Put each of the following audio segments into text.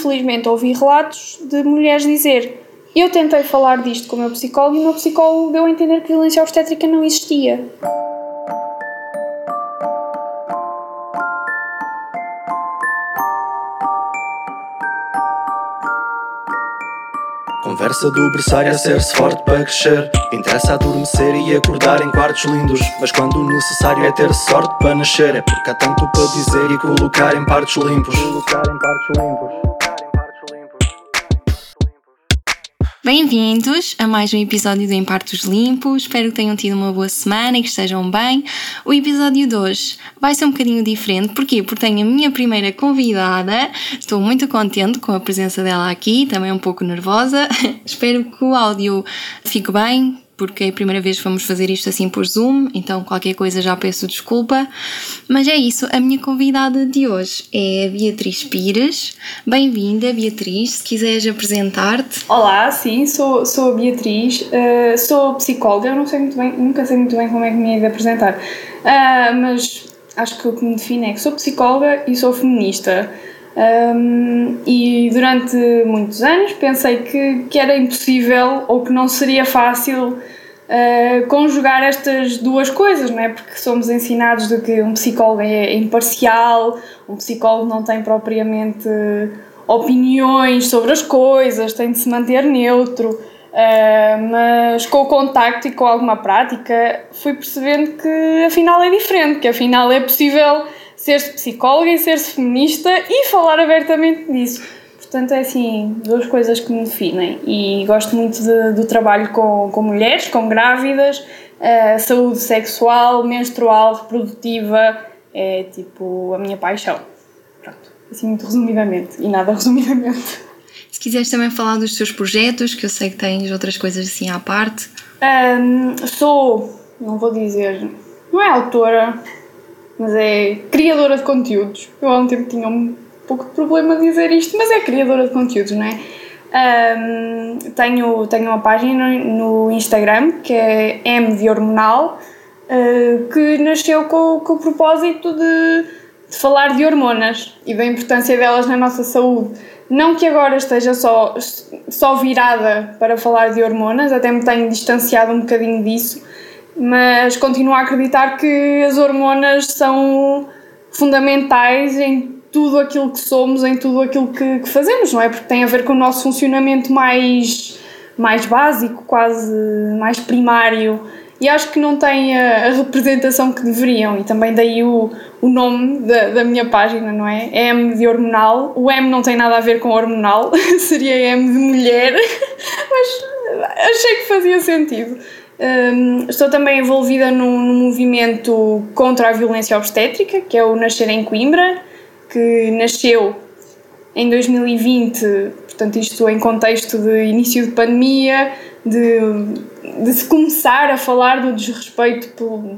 infelizmente ouvi relatos de mulheres dizer eu tentei falar disto com o meu psicólogo e o meu psicólogo deu a entender que violência obstétrica não existia. Conversa do berçário a ser-se forte para crescer. Interessa adormecer e acordar em quartos lindos. Mas quando o necessário é ter sorte para nascer É porque há tanto para dizer e colocar em partes limpos. Colocar em partes limpos Bem-vindos a mais um episódio do Em Partos Limpos. Espero que tenham tido uma boa semana e que estejam bem. O episódio de hoje vai ser um bocadinho diferente. Porquê? Porque tenho a minha primeira convidada. Estou muito contente com a presença dela aqui, também um pouco nervosa. Espero que o áudio fique bem, porque é a primeira vez que vamos fazer isto assim por Zoom, então qualquer coisa já peço desculpa. Mas é isso, a minha convidada de hoje é Beatriz Pires. Bem-vinda, Beatriz, se quiseres apresentar-te. Olá, sim, sou, sou a Beatriz, uh, sou psicóloga, eu não sei muito bem, nunca sei muito bem como é que me ia de apresentar, uh, mas acho que o que me define é que sou psicóloga e sou feminista. Um, e durante muitos anos pensei que, que era impossível ou que não seria fácil uh, conjugar estas duas coisas, não é? Porque somos ensinados de que um psicólogo é imparcial, um psicólogo não tem propriamente opiniões sobre as coisas, tem de se manter neutro. Uh, mas com o contacto e com alguma prática fui percebendo que afinal é diferente, que afinal é possível ser-se psicóloga e ser-se feminista e falar abertamente disso. Portanto, é assim, duas coisas que me definem. E gosto muito de, do trabalho com, com mulheres, com grávidas, uh, saúde sexual, menstrual, reprodutiva, é tipo a minha paixão. Pronto, assim muito resumidamente. E nada resumidamente. Se quiseres também falar dos teus projetos, que eu sei que tens outras coisas assim à parte. Um, sou, não vou dizer, não é autora, mas é criadora de conteúdos. Eu há um tempo tinha um pouco problema dizer isto, mas é criadora de conteúdos, não é? Um, tenho, tenho uma página no Instagram que é M de Hormonal, uh, que nasceu com, com o propósito de, de falar de hormonas e da importância delas na nossa saúde. Não que agora esteja só, só virada para falar de hormonas, até me tenho distanciado um bocadinho disso, mas continuo a acreditar que as hormonas são fundamentais em tudo aquilo que somos, em tudo aquilo que, que, fazemos, não é? Porque tem a ver com o nosso funcionamento mais, mais básico, quase mais primário. E acho que não têm a, a representação que deveriam, e também daí o, o nome da, da minha página, não é? M de hormonal. O M não tem nada a ver com hormonal, seria M de mulher, mas achei que fazia sentido. Um, estou também envolvida num, movimento contra a violência obstétrica, que é o Nascer em Coimbra, que nasceu em 2020, portanto, isto em contexto de início de pandemia, de, de se começar a falar do desrespeito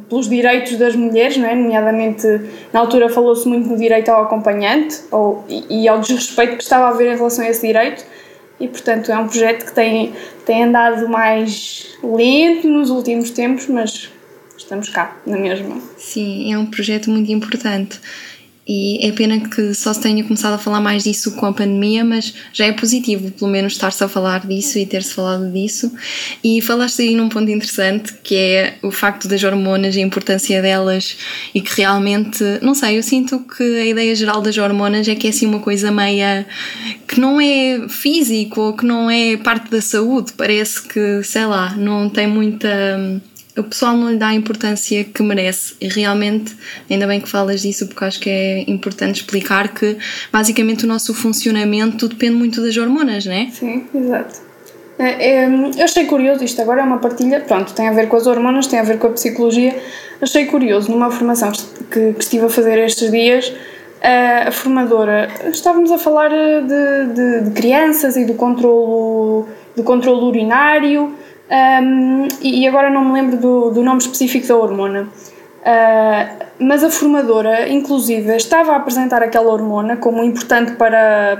pelos direitos das mulheres, não é? nomeadamente na altura falou-se muito no direito ao acompanhante ou, e, e ao desrespeito que estava a haver em relação a esse direito e portanto é um projeto que tem, tem andado mais lento nos últimos tempos, mas estamos cá, na mesma. Sim, é um projeto muito importante. E é pena que só se tenha começado a falar mais disso com a pandemia, mas já é positivo, pelo menos, estar-se a falar disso e ter-se falado disso. E falaste aí num ponto interessante, que é o facto das hormonas, a importância delas e que realmente, não sei, eu sinto que a ideia geral das hormonas é que é assim uma coisa meia que não é físico ou que não é parte da saúde, parece que, sei lá, não tem muita o pessoal não lhe dá a importância que merece. E realmente, ainda bem que falas disso, porque acho que é importante explicar que basicamente o nosso funcionamento depende muito das hormonas, não é? Sim, exato. É, é, eu achei curioso, isto agora é uma partilha, pronto, tem a ver com as hormonas, tem a ver com a psicologia. Achei curioso, numa formação que, que estive a fazer estes dias, a formadora, estávamos a falar de, de, de crianças e do controlo, do controlo urinário um, e agora não me lembro do, do nome específico da hormona. Uh, mas a formadora, inclusive, estava a apresentar aquela hormona como importante para,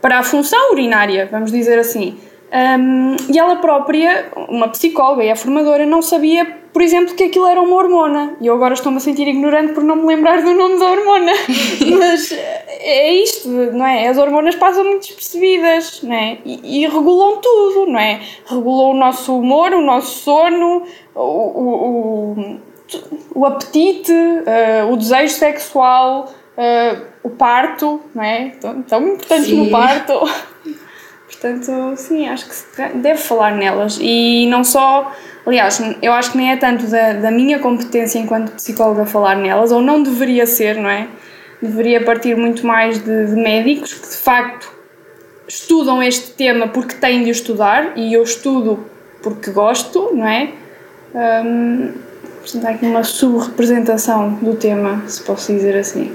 para a função urinária, vamos dizer assim. Um, e ela própria, uma psicóloga e a formadora, não sabia, por exemplo, que aquilo era uma hormona. E eu agora estou-me a sentir ignorante por não me lembrar do nome da hormona. Mas é isto, não é? As hormonas passam muito despercebidas, não é? E, e, regulam tudo, não é? Regulam o nosso humor, o nosso sono, o, o, o, o apetite, uh, o desejo sexual, uh, o parto, não é? Tão, tão importantes no parto. Portanto, sim, acho que se deve falar nelas. E não só. Aliás, eu acho que nem é tanto da, da minha competência enquanto psicóloga falar nelas, ou não deveria ser, não é? Deveria partir muito mais de, de médicos que de facto estudam este tema porque têm de o estudar e eu estudo porque gosto, não é? Um, portanto, há aqui uma subrepresentação do tema, se posso dizer assim.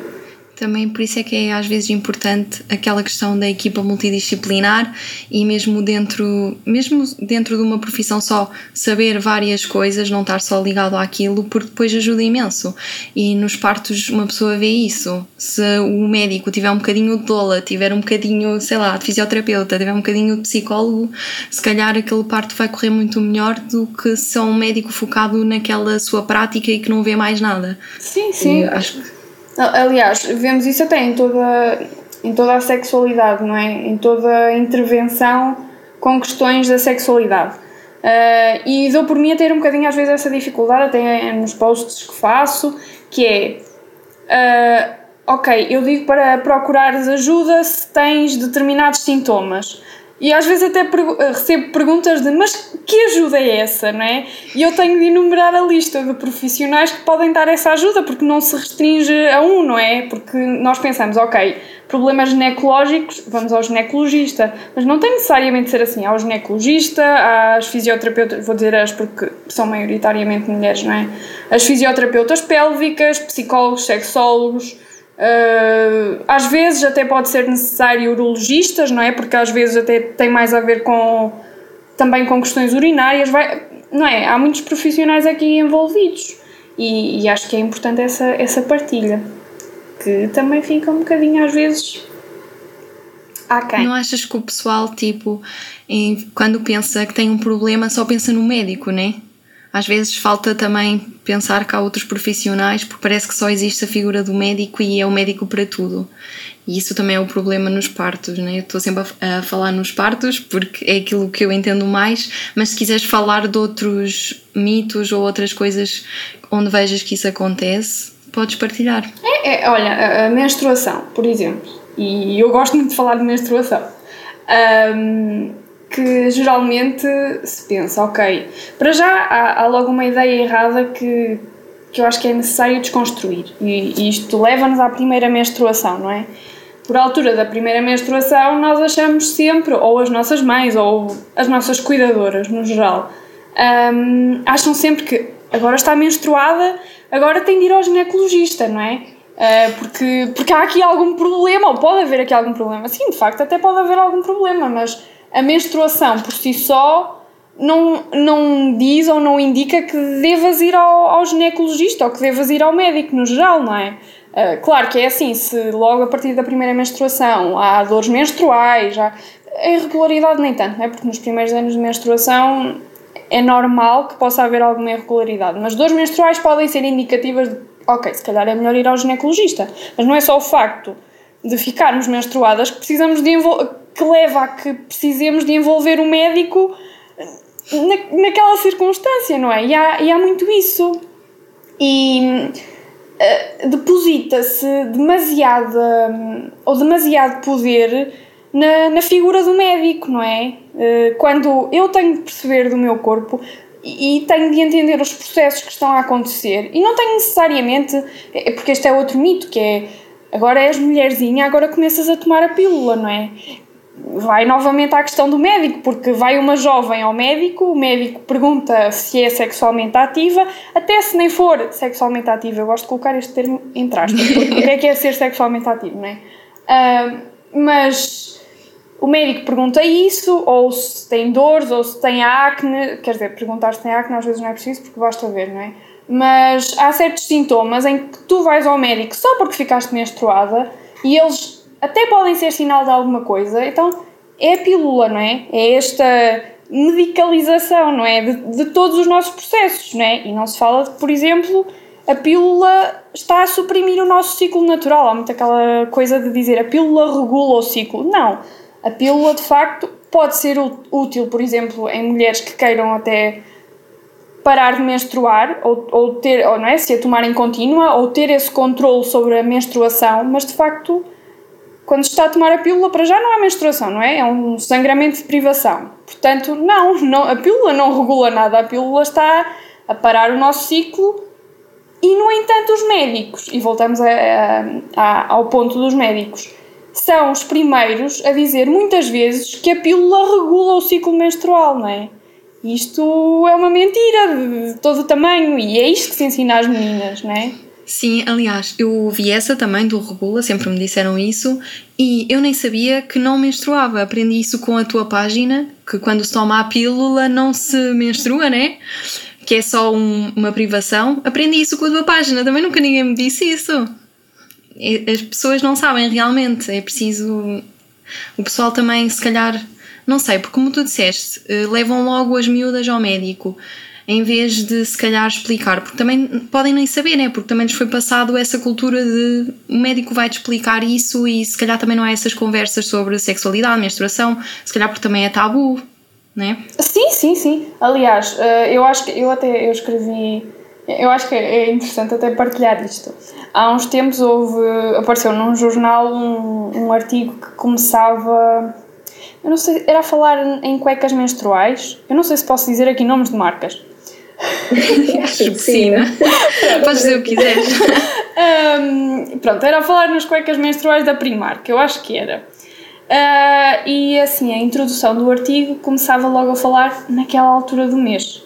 Também por isso é que é às vezes importante aquela questão da equipa multidisciplinar e mesmo dentro, mesmo dentro de uma profissão só saber várias coisas, não estar só ligado àquilo, porque depois ajuda imenso. E nos partos uma pessoa vê isso. Se o médico tiver um bocadinho de doula, tiver um bocadinho, sei lá, de fisioterapeuta, tiver um bocadinho de psicólogo, se calhar aquele parto vai correr muito melhor do que só um médico focado naquela sua prática e que não vê mais nada. Sim, sim. E acho que Aliás, vemos isso até em toda, em toda a sexualidade, não é? Em toda a intervenção com questões da sexualidade. Uh, e dou por mim a ter um bocadinho às vezes essa dificuldade, até nos posts que faço, que é, uh, ok, eu digo para procurares ajuda se tens determinados sintomas. E às vezes até recebo perguntas de mas que ajuda é essa, não é? E eu tenho de enumerar a lista de profissionais que podem dar essa ajuda, porque não se restringe a um, não é? Porque nós pensamos, ok, problemas ginecológicos, vamos ao ginecologista, mas não tem necessariamente de ser assim. Há o ginecologista, as fisioterapeutas, vou dizer as porque são maioritariamente mulheres, não é? As fisioterapeutas pélvicas, psicólogos, sexólogos Uh, às vezes até pode ser necessário urologistas, não é? Porque às vezes até tem mais a ver com também com questões urinárias, vai, não é? Há muitos profissionais aqui envolvidos e, e acho que é importante essa, essa partilha que também fica um bocadinho às vezes quem Não achas que o pessoal, tipo, quando pensa que tem um problema, só pensa no médico, né? Às vezes falta também pensar que há outros profissionais, porque parece que só existe a figura do médico e é o médico para tudo. E isso também é o problema nos partos, né? Eu estou sempre a, falar nos partos porque é aquilo que eu entendo mais, mas se quiseres falar de outros mitos ou outras coisas onde vejas que isso acontece, podes partilhar. É, é olha, a, a menstruação, por exemplo, e eu gosto muito de falar de menstruação. Um, que geralmente se pensa, ok, para já há, há logo uma ideia errada que, que eu acho que é necessário desconstruir. E, e isto leva-nos à primeira menstruação, não é? Por altura da primeira menstruação, nós achamos sempre, ou as nossas mães, ou as nossas cuidadoras no geral, um, acham sempre que agora está menstruada, agora tem de ir ao ginecologista, não é? Uh, porque, porque há aqui algum problema, ou pode haver aqui algum problema. Sim, de facto, até pode haver algum problema, mas a menstruação por si só não, não diz ou não indica que devas ir ao, ao ginecologista ou que devas ir ao médico no geral, não é? Uh, claro que é assim, se logo a partir da primeira menstruação há dores menstruais, já, a irregularidade nem tanto, não é? Porque nos primeiros anos de menstruação é normal que possa haver alguma irregularidade, mas dores menstruais podem ser indicativas de, ok, se calhar é melhor ir ao ginecologista, mas não é só o facto de ficarmos menstruadas que precisamos de que leva a que precisemos de envolver o médico na, naquela circunstância, não é? E há, e há muito isso. E uh, deposita-se demasiado ou demasiado poder na, na figura do médico, não é? Uh, quando eu tenho de perceber do meu corpo e tenho de entender os processos que estão a acontecer e não tenho necessariamente, é porque este é outro mito que é agora és mulherzinha, agora começas a tomar a pílula, não é? Vai novamente à questão do médico, porque vai uma jovem ao médico, o médico pergunta se é sexualmente ativa, até se nem for sexualmente ativa, eu gosto de colocar este termo entre aspas, porque o que é que é ser sexualmente ativo, não é? Uh, mas o médico pergunta isso, ou se tem dores, ou se tem acne, quer dizer, perguntar se tem acne às vezes não é preciso, porque basta ver, não é? Mas há certos sintomas em que tu vais ao médico só porque ficaste menstruada e eles até podem ser sinal de alguma coisa, então é a pílula, não é? É esta medicalização, não é? De, de todos os nossos processos, não é? E não se fala por exemplo, a pílula está a suprimir o nosso ciclo natural. Há muito aquela coisa de dizer a pílula regula o ciclo. Não. A pílula, de facto, pode ser útil, por exemplo, em mulheres que queiram até parar de menstruar ou, ou ter, ou não é, se a tomarem contínua ou ter esse controle sobre a menstruação, mas de facto quando está a tomar a pílula, para já não é menstruação, não é? É um sangramento de privação. Portanto, não, não a pílula não regula nada, a pílula está a parar o nosso ciclo e, no entanto, os médicos, e voltamos a, a, ao ponto dos médicos, são os primeiros a dizer muitas vezes que a pílula regula o ciclo menstrual, não é? Isto é uma mentira de todo o tamanho e é isto que se ensina às meninas, não é? Sim, aliás, eu vi essa também do Regula, sempre me disseram isso, e eu nem sabia que não menstruava. Aprendi isso com a tua página, que quando se toma a pílula não se menstrua, né? Que é só um, uma privação. Aprendi isso com a tua página, também nunca ninguém me disse isso. As pessoas não sabem realmente, é preciso. O pessoal também, se calhar, não sei, porque como tu disseste, eh, levam logo as miúdas ao médico em vez de se calhar explicar, porque também podem nem saber, né? Porque também nos foi passado essa cultura de o médico vai-te explicar isso e se calhar também não há essas conversas sobre sexualidade, menstruação, se calhar porque também é tabu, né? Sim, sim, sim. Aliás, eh, eu acho que eu até eu escrevi, eu acho que é interessante até partilhar isto. Há uns tempos houve, apareceu num jornal um, um artigo que começava eu não sei, era a falar em cuecas menstruais. Eu não sei se posso dizer aqui nomes de marcas. Acho que sim, né? Podes dizer o que quiseres. um, pronto, era a falar nas cuecas menstruais da Primark, eu acho que era. Uh, e assim, a introdução do artigo começava logo a falar naquela altura do mês.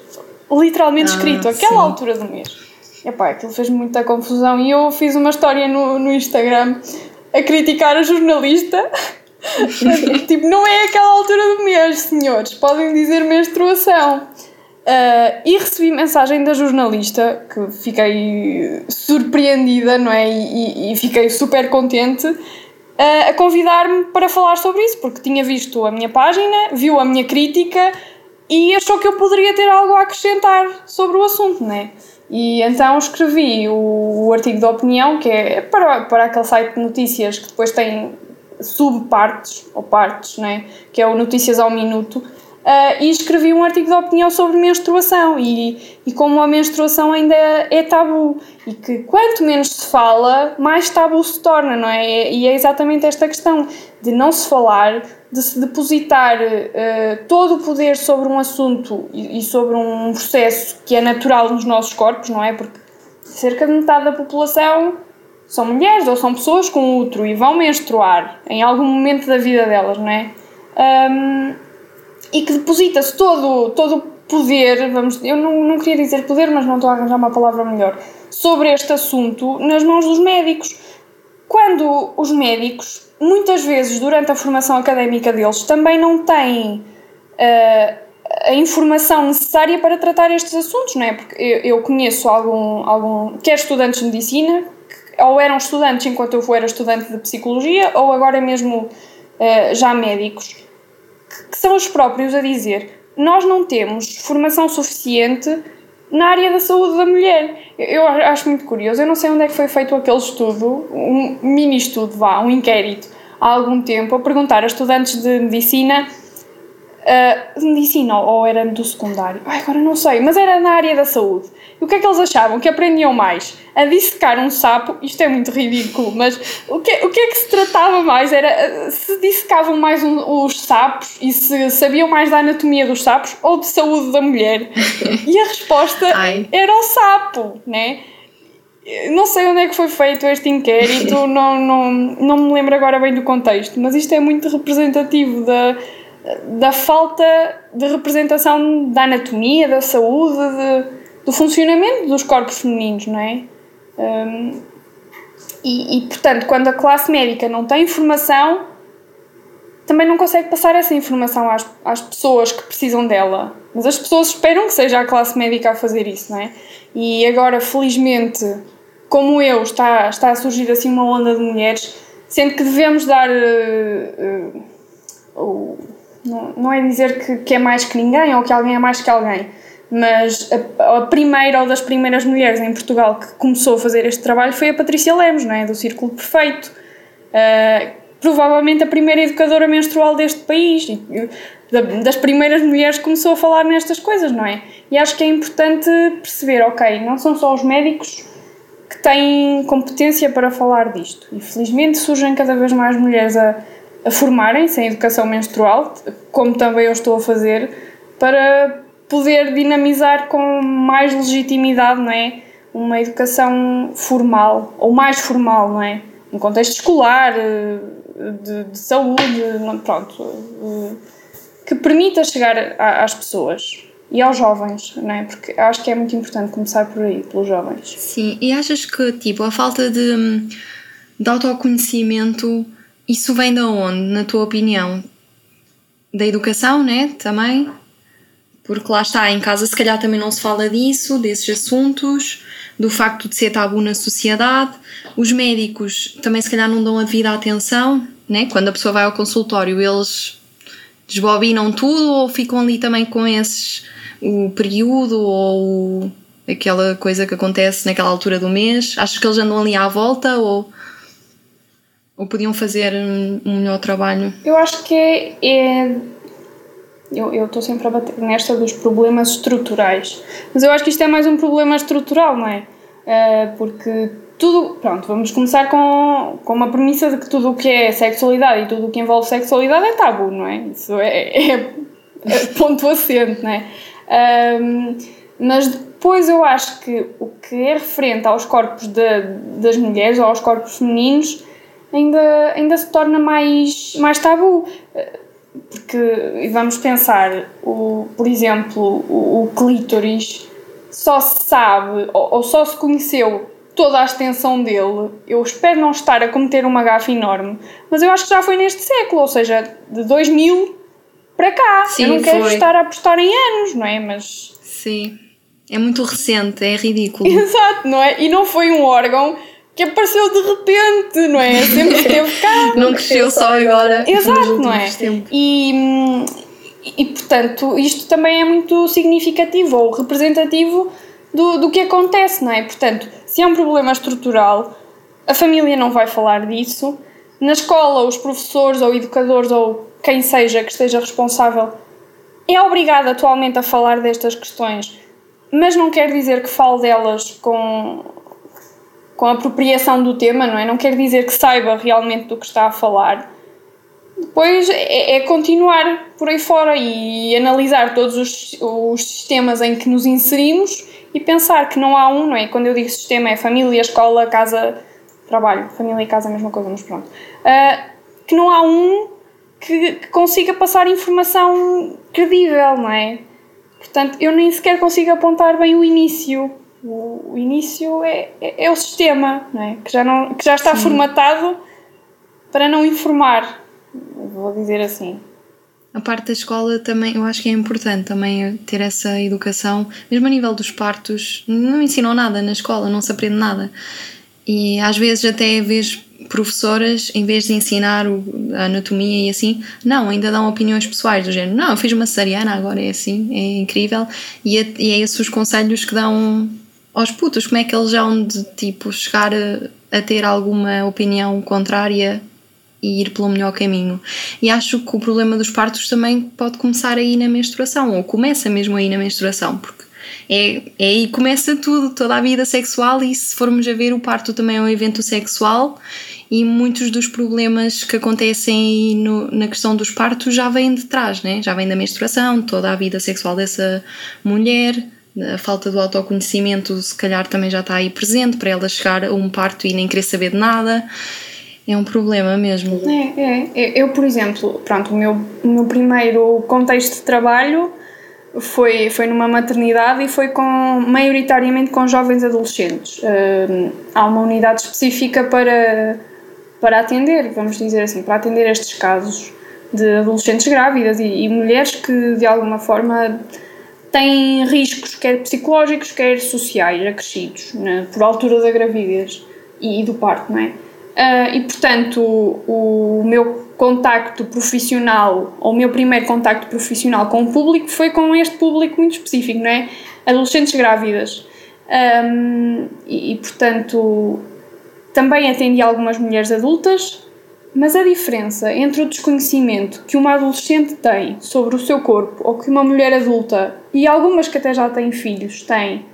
Literalmente ah, escrito, aquela sim. altura do mês. Epá, aquilo fez muita confusão e eu fiz uma história no, no Instagram a criticar a jornalista. tipo, não é aquela altura do mês, senhores. Podem dizer menstruação. Uh, e recebi mensagem da jornalista que fiquei surpreendida, não é? E, e fiquei super contente uh, a convidar-me para falar sobre isso, porque tinha visto a minha página, viu a minha crítica e achou que eu poderia ter algo a acrescentar sobre o assunto, não é? E então escrevi o, o artigo de opinião, que é para, para aquele site de notícias que depois tem subpartes, ou partes, não é? Que é o Notícias ao Minuto Uh, e escrevi um artigo de opinião sobre menstruação e, e como a menstruação ainda é tabu e que quanto menos se fala, mais tabu se torna, não é? E é exatamente esta questão de não se falar, de se depositar uh, todo o poder sobre um assunto e, e, sobre um processo que é natural nos nossos corpos, não é? Porque cerca de metade da população são mulheres ou são pessoas com útero e vão menstruar em algum momento da vida delas, não é? Um, e que deposita-se todo, todo o poder, vamos, eu não, não queria dizer poder, mas não estou a arranjar uma palavra melhor, sobre este assunto nas mãos dos médicos. Quando os médicos, muitas vezes durante a formação académica deles, também não têm uh, a informação necessária para tratar estes assuntos, não é? Porque eu, eu conheço algum, algum, quer estudantes de medicina, que, ou eram estudantes enquanto eu era estudante de psicologia, ou agora mesmo uh, já médicos são os próprios a dizer nós não temos formação suficiente na área da saúde da mulher. Eu acho muito curioso, eu não sei onde é que foi feito aquele estudo, um mini estudo, vá, um inquérito, há algum tempo, a perguntar a estudantes de medicina uh, de medicina ou era do secundário, Ai, agora não sei, mas era na área da saúde. E o que é que eles achavam? Que aprendiam mais? A dissecar um sapo, isto é muito ridículo, mas o que, o que é que se tratava mais? Era ah, se dissecavam mais um, os sapos e se sabiam mais da anatomia dos sapos ou de saúde da mulher? E a resposta era o sapo, né? Não sei onde é que foi feito este inquérito, não, não, não me lembro agora bem do contexto, mas isto é muito representativo da da falta de representação da anatomia, da saúde, de, do funcionamento dos corpos femininos, não é? Um, e, e, portanto, quando a classe médica não tem informação, também não consegue passar essa informação às, às pessoas que precisam dela. Mas as pessoas esperam que seja a classe médica a fazer isso, não é? E agora, felizmente, como eu, está, está a surgir assim uma onda de mulheres, sendo que devemos dar. Uh, uh, ou não, é dizer que, que é mais que ninguém ou que alguém é mais que alguém, mas a, a, primeira ou das primeiras mulheres em Portugal que começou a fazer este trabalho foi a Patrícia Lemos, não é? do Círculo Perfeito. Uh, provavelmente a primeira educadora menstrual deste país, das primeiras mulheres que começou a falar nestas coisas, não é? E acho que é importante perceber, ok, não são só os médicos que têm competência para falar disto. E felizmente surgem cada vez mais mulheres a, a formarem-se em educação menstrual, como também eu estou a fazer, para poder dinamizar com mais legitimidade, não é? Uma educação formal, ou mais formal, não é? No contexto escolar, de, de saúde, pronto, que permita chegar às pessoas e aos jovens, não é? Porque acho que é muito importante começar por aí, pelos jovens. Sim, e achas que tipo, a falta de, de autoconhecimento, isso vem de onde, na tua opinião? Da educação, né? Também? Porque lá está, em casa se calhar também não se fala disso, desses assuntos, do facto de ser tabu na sociedade. Os médicos também se calhar não dão a devida atenção, né? Quando a pessoa vai ao consultório, eles desbobinam tudo ou ficam ali também com esses o período ou aquela coisa que acontece naquela altura do mês? Achas que eles andam ali à volta ou, ou podiam fazer um melhor trabalho? Eu acho que é. é eu estou sempre a bater nesta dos problemas estruturais, mas eu acho que isto é mais um problema estrutural, não é? Uh, porque tudo. Pronto, vamos começar com, com uma premissa de que tudo o que é sexualidade e tudo o que envolve sexualidade é tabu, não é? Isso é, é, é ponto assente, não é? Mas depois eu acho que o que é referente aos corpos de, das mulheres ou aos corpos femininos ainda, ainda se torna mais, mais tabu. Porque, vamos pensar, o, por exemplo, o, o clítoris só se sabe ou, ou só se conheceu toda a extensão dele. Eu espero não estar a cometer uma gafa enorme, mas eu acho que já foi neste século, ou seja, de 2000 para cá. Sim, eu não quero foi. estar a apostar em anos, não é? Mas. Sim. É muito recente, é ridículo. Exato, não é? E não foi um órgão que apareceu de repente, não é? Sempre esteve cá. não cresceu só agora. Exato, não é? E, e portanto, isto também é muito significativo ou representativo do, do que acontece, não é? Portanto, se é um problema estrutural, a família não vai falar disso. Na escola, os professores ou educadores ou quem seja que esteja responsável é obrigado atualmente a falar destas questões, mas não quer dizer que fale delas com, com apropriação do tema, não é? Não quer dizer que saiba realmente do que está a falar. Depois é, é continuar por aí fora e analisar todos os, os sistemas em que nos inserimos e pensar que não há um, não é? Quando eu digo sistema é família, escola, casa, trabalho. Família e casa a mesma coisa, mas pronto. Uh, que não há um que, que, consiga passar informação credível, não é? Portanto, eu nem sequer consigo apontar bem o início. O, o início é, é, é, o sistema, não é? Que já, não, que já está Sim. formatado para não informar, vou dizer assim. A parte da escola também, eu acho que é importante também ter essa educação, mesmo a nível dos partos, não ensinam nada na escola, não se aprende nada. E às vezes até vês professoras, em vez de ensinar a anatomia e assim, não, ainda dão opiniões pessoais do género, não, eu fiz uma cesariana, agora é assim, é incrível. E é, e é esses os conselhos que dão aos putos, como é que eles vão de tipo chegar a, a ter alguma opinião contrária e ir pelo melhor caminho. E acho que o problema dos partos também pode começar aí na menstruação, ou começa mesmo aí na menstruação, porque é, é aí que começa tudo, toda a vida sexual, e se formos a ver, o parto também é um evento sexual, e muitos dos problemas que acontecem no, na questão dos partos já vêm de trás, né? já vêm da menstruação, toda a vida sexual dessa mulher. A falta do autoconhecimento, se calhar, também já está aí presente para ela chegar a um parto e nem querer saber de nada é um problema mesmo. É, é. Eu, por exemplo, pronto, o meu, o meu primeiro contexto de trabalho foi, foi numa maternidade e foi com, maioritariamente com jovens adolescentes. Uh, há uma unidade específica para, para atender, vamos dizer assim, para atender estes casos de adolescentes grávidas e, e mulheres que de alguma forma têm riscos, quer psicológicos, quer sociais, acrescidos, né, por altura da gravidez e, e do parto, não é? Uh, e portanto, o, o, meu contacto profissional, ou o meu primeiro contacto profissional com o público foi com este público muito específico, não é? Adolescentes grávidas. Um, e, e, portanto, também atendi algumas mulheres adultas, mas a diferença entre o desconhecimento que uma adolescente tem sobre o seu corpo ou que uma mulher adulta, e algumas que até já têm filhos, têm,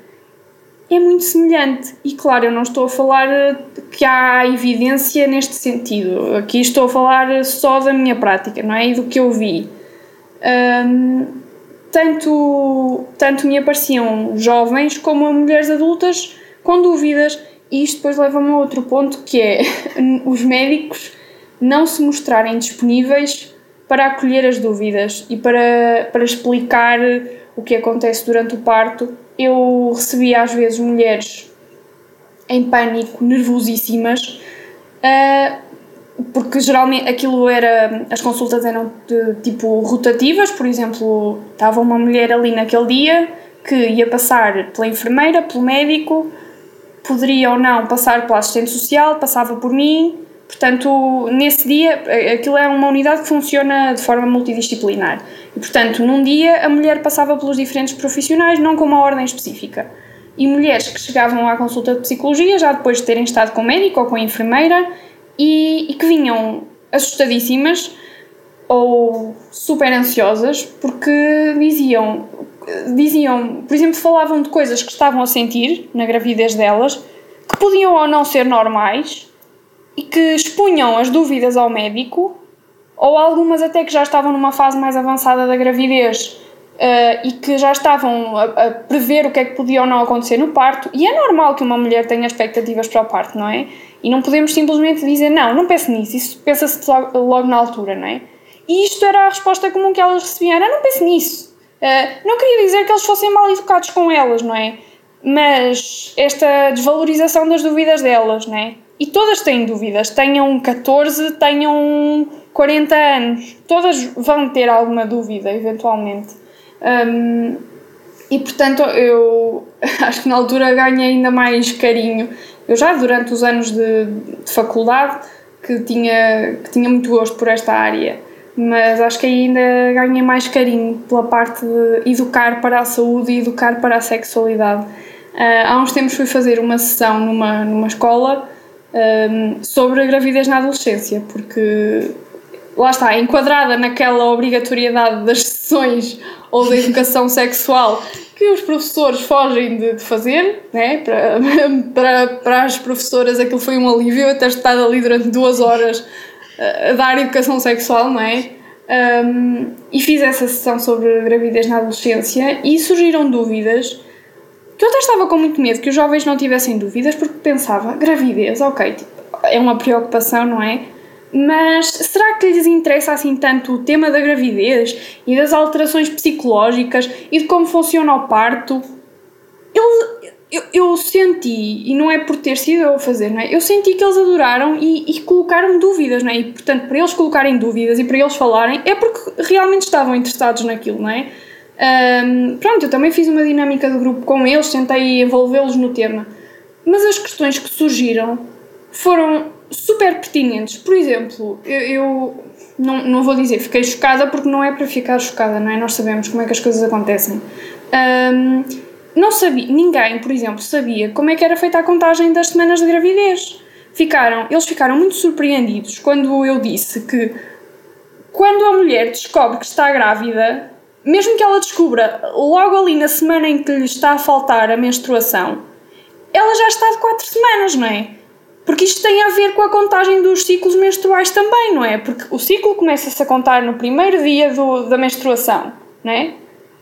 é muito semelhante. E claro, eu não estou a falar eh, que há evidência neste sentido. Aqui estou a falar só da minha prática, não é? E do que eu vi. Um, tanto, tanto me apareciam jovens como mulheres adultas com dúvidas. E isto depois leva-me a outro ponto que é os médicos não se mostrarem disponíveis para acolher as dúvidas e para, para explicar o que acontece durante o parto eu recebia às vezes mulheres em pânico, nervosíssimas, uh, porque geralmente aquilo era. As consultas eram de tipo rotativas, por exemplo, estava uma mulher ali naquele dia que ia passar pela enfermeira, pelo médico, poderia ou não passar pela assistente social, passava por mim. Portanto, nesse dia, aquilo é uma unidade que funciona de forma multidisciplinar. E, portanto, num dia a mulher passava pelos diferentes profissionais, não com uma ordem específica. E mulheres que chegavam à consulta de psicologia, já depois de terem estado com o médico ou com a enfermeira, e, e que vinham assustadíssimas ou super ansiosas porque diziam, diziam, por exemplo, falavam de coisas que estavam a sentir na gravidez delas, que podiam ou não ser normais e que expunham as dúvidas ao médico ou algumas até que já estavam numa fase mais avançada da gravidez uh, e que já estavam a, a, prever o que é que podia ou não acontecer no parto. E é normal que uma mulher tenha expectativas para o parto, não é? E não podemos simplesmente dizer, não, não pense nisso, isso pensa-se logo, na altura, não é? E isto era a resposta comum que elas recebiam, era, não pense nisso. Uh, não queria dizer que eles fossem mal educados com elas, não é? Mas esta desvalorização das dúvidas delas, não é? E todas têm dúvidas, tenham 14, tenham 40 anos, todas vão ter alguma dúvida, eventualmente. Um, e portanto, eu acho que na altura ganhei ainda mais carinho. Eu já durante os anos de, de faculdade que tinha, que tinha muito gosto por esta área, mas acho que ainda ganhei mais carinho pela parte de educar para a saúde e educar para a sexualidade. Uh, há uns tempos fui fazer uma sessão numa, numa escola um, sobre a gravidez na adolescência, porque lá está, enquadrada naquela obrigatoriedade das sessões ou da educação sexual que os professores fogem de, de fazer, né? para, para, para as professoras aquilo foi um alívio, eu ter estado ali durante duas horas a dar educação sexual, não é? Um, e fiz essa sessão sobre gravidez na adolescência e surgiram dúvidas que eu até estava com muito medo que os jovens não tivessem dúvidas porque pensava, gravidez, ok, tipo, é uma preocupação, não é? Mas será que lhes interessa assim tanto o tema da gravidez e das alterações psicológicas e de como funciona o parto? Eu, eu, senti, e não é por ter sido eu a fazer, não é? Eu senti que eles adoraram e, e colocaram dúvidas, não é? E portanto, para eles colocarem dúvidas e para eles falarem, é porque realmente estavam interessados naquilo, não é? Um, pronto, eu também fiz uma dinâmica de grupo com eles, tentei envolvê-los no tema. Mas as questões que surgiram foram super pertinentes. Por exemplo, eu, eu, não, não vou dizer fiquei chocada porque não é para ficar chocada, não é? Nós sabemos como é que as coisas acontecem. Um, não sabia, ninguém, por exemplo, sabia como é que era feita a contagem das semanas de gravidez. Ficaram, eles ficaram muito surpreendidos quando eu disse que quando a mulher descobre que está grávida, mesmo que ela descubra logo ali na semana em que lhe está a faltar a menstruação, ela já está de 4 semanas, não é? Porque isto tem a ver com a contagem dos ciclos menstruais também, não é? Porque o ciclo começa-se a contar no primeiro dia do, da menstruação, não é?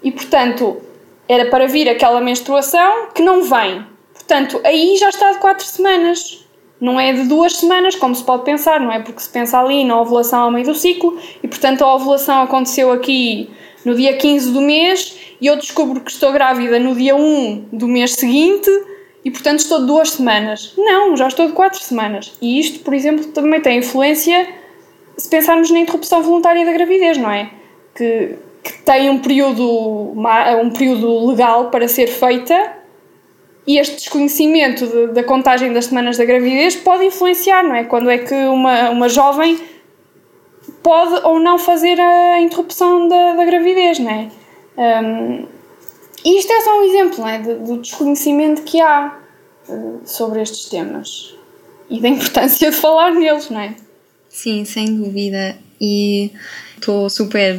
E portanto, era para vir aquela menstruação que não vem. Portanto, aí já está de 4 semanas. Não é de duas semanas, como se pode pensar, não é? Porque se pensa ali na ovulação ao meio do ciclo e, portanto, a ovulação aconteceu aqui no dia 15 do mês e eu descubro que estou grávida no dia 1 do mês seguinte e portanto estou de duas semanas. Não, já estou de quatro semanas. E isto, por exemplo, também tem influência se pensarmos na interrupção voluntária da gravidez, não é? Que, que tem um período, um período legal para ser feita e este desconhecimento de, da contagem das semanas da gravidez pode influenciar, não é? Quando é que uma, uma jovem pode ou não fazer a interrupção da, da gravidez, não é? Um, e isto é só um exemplo não é? do desconhecimento que há uh, sobre estes temas e da importância de falar neles, não é? Sim, sem dúvida. E estou super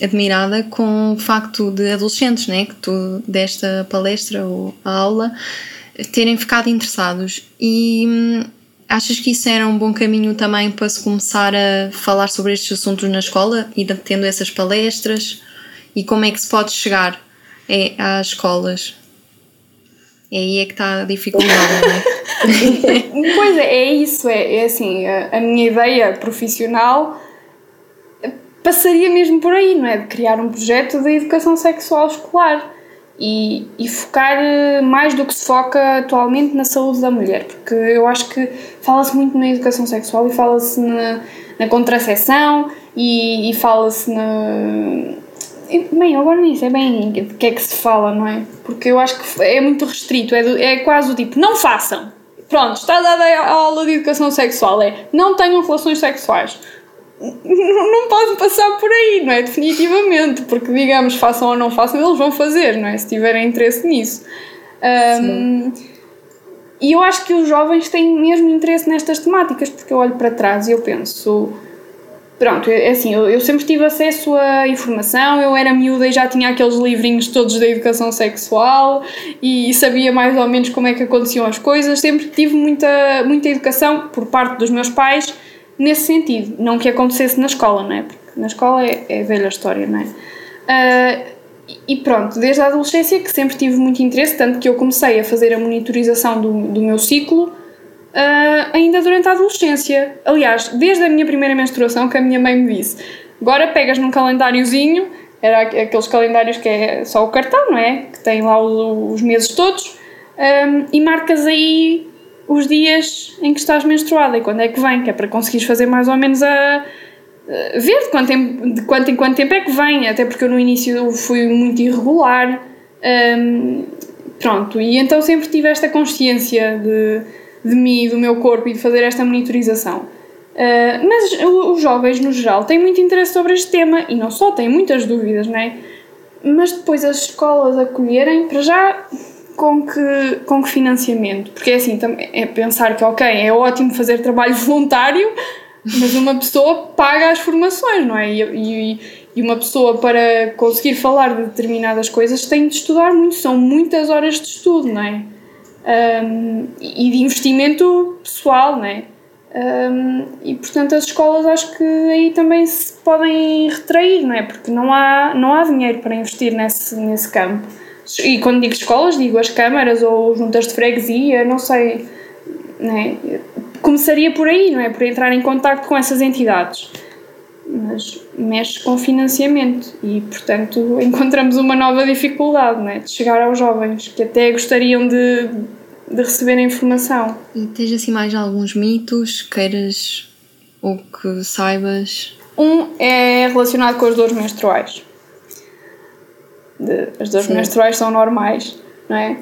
admirada com o facto de adolescentes, né, que tu desta palestra ou a aula, terem ficado interessados. E hum, achas que isso era um bom caminho também para se começar a falar sobre estes assuntos na escola e tendo essas palestras? E como é que se pode chegar é, às escolas? É aí é que está a dificuldade, não é? pois é, é isso. É, é assim, a, a minha ideia profissional passaria mesmo por aí, não é? De criar um projeto de educação sexual escolar e, e focar eh, mais do que se foca atualmente na saúde da mulher, porque eu acho que fala-se muito na educação sexual e fala-se na, na contracepção e, e fala-se na. Bem, agora nisso é bem de que é que se fala, não é? Porque eu acho que é muito restrito, é, do, é quase o tipo, não façam! Pronto, está dada a aula de educação sexual, é não tenham relações sexuais não pode passar por aí, não é? Definitivamente, porque digamos, façam ou não façam, eles vão fazer, não é? Se tiverem interesse nisso. Um, e eu acho que os jovens têm mesmo interesse nestas temáticas, porque eu olho para trás e eu penso. Pronto, é assim, eu, eu sempre tive acesso à informação, eu era miúda e já tinha aqueles livrinhos todos da educação sexual e sabia mais ou menos como é que aconteciam as coisas, sempre tive muita, muita educação por parte dos meus pais nesse sentido. Não que acontecesse na escola, não é? Porque na escola é, é velha história, não é? Uh, e pronto, desde a adolescência que sempre tive muito interesse, tanto que eu comecei a fazer a monitorização do, do meu ciclo uh, ainda durante a adolescência. Aliás, desde a minha primeira menstruação, que a minha mãe me disse: agora pegas num calendáriozinho, era aqueles calendários que é só o cartão, não é? Que tem lá os, os meses todos, um, e marcas aí os dias em que estás menstruada e quando é que vem, que é para conseguires fazer mais ou menos a. ver de quanto, tempo, de quanto em quanto tempo é que vem, até porque eu no início fui muito irregular. Um, pronto, e então sempre tive esta consciência de, de mim, do meu corpo e de fazer esta monitorização. Uh, mas os jovens, no geral, têm muito interesse sobre este tema e não só, têm muitas dúvidas, não é? Mas depois as escolas acolherem, para já com que, com que financiamento? Porque é assim, é pensar que, ok, é ótimo fazer trabalho voluntário, mas uma pessoa paga as formações, não é? E, e, e, uma pessoa, para conseguir falar de determinadas coisas, tem de estudar muito, são muitas horas de estudo, não é? Um, e de investimento pessoal, não é? Um, e portanto as escolas acho que aí também se podem retrair, não é? Porque não há, não há dinheiro para investir nesse, nesse campo. E quando digo escolas, digo as câmaras ou juntas de freguesia, não sei. Né? Começaria por aí, não é? Por entrar em contato com essas entidades. Mas mexe com financiamento e, portanto, encontramos uma nova dificuldade não é? de chegar aos jovens que até gostariam de, de receber a informação. E tens assim mais alguns mitos queiras ou que saibas? Um é relacionado com as dores menstruais de, as dores Sim. menstruais são normais, não é?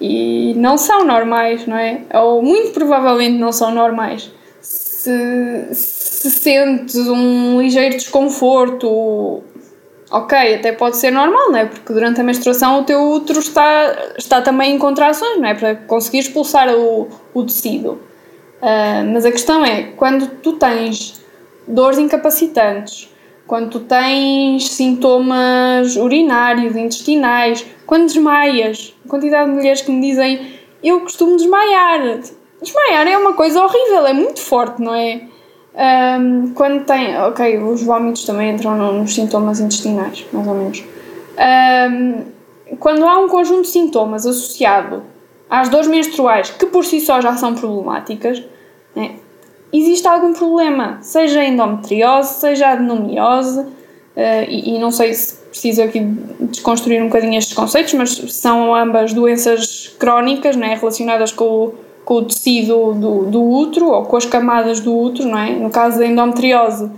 E não são normais, não é? Ou muito provavelmente não são normais. Se, se sentes um ligeiro desconforto, ok, até pode ser normal, não é? Porque durante a menstruação o teu útero está, está também em contrações, não é? Para conseguir expulsar o, o tecido. Uh, mas a questão é, quando tu tens dores incapacitantes, quando tu tens sintomas urinários, intestinais, quando desmaias, a quantidade de mulheres que me dizem eu costumo desmaiar. Desmaiar é uma coisa horrível, é muito forte, não é? Um, quando tem. Ok, os vômitos também entram nos sintomas intestinais, mais ou menos. Um, quando há um conjunto de sintomas associado às dores menstruais que por si só já são problemáticas, né, existe algum problema, seja endometriose, seja adenomiose, uh, e, e, não sei se preciso aqui desconstruir um bocadinho estes conceitos, mas são ambas doenças crónicas, não é? relacionadas com o, com o tecido do, do útero ou com as camadas do útero, não é? No caso da endometriose,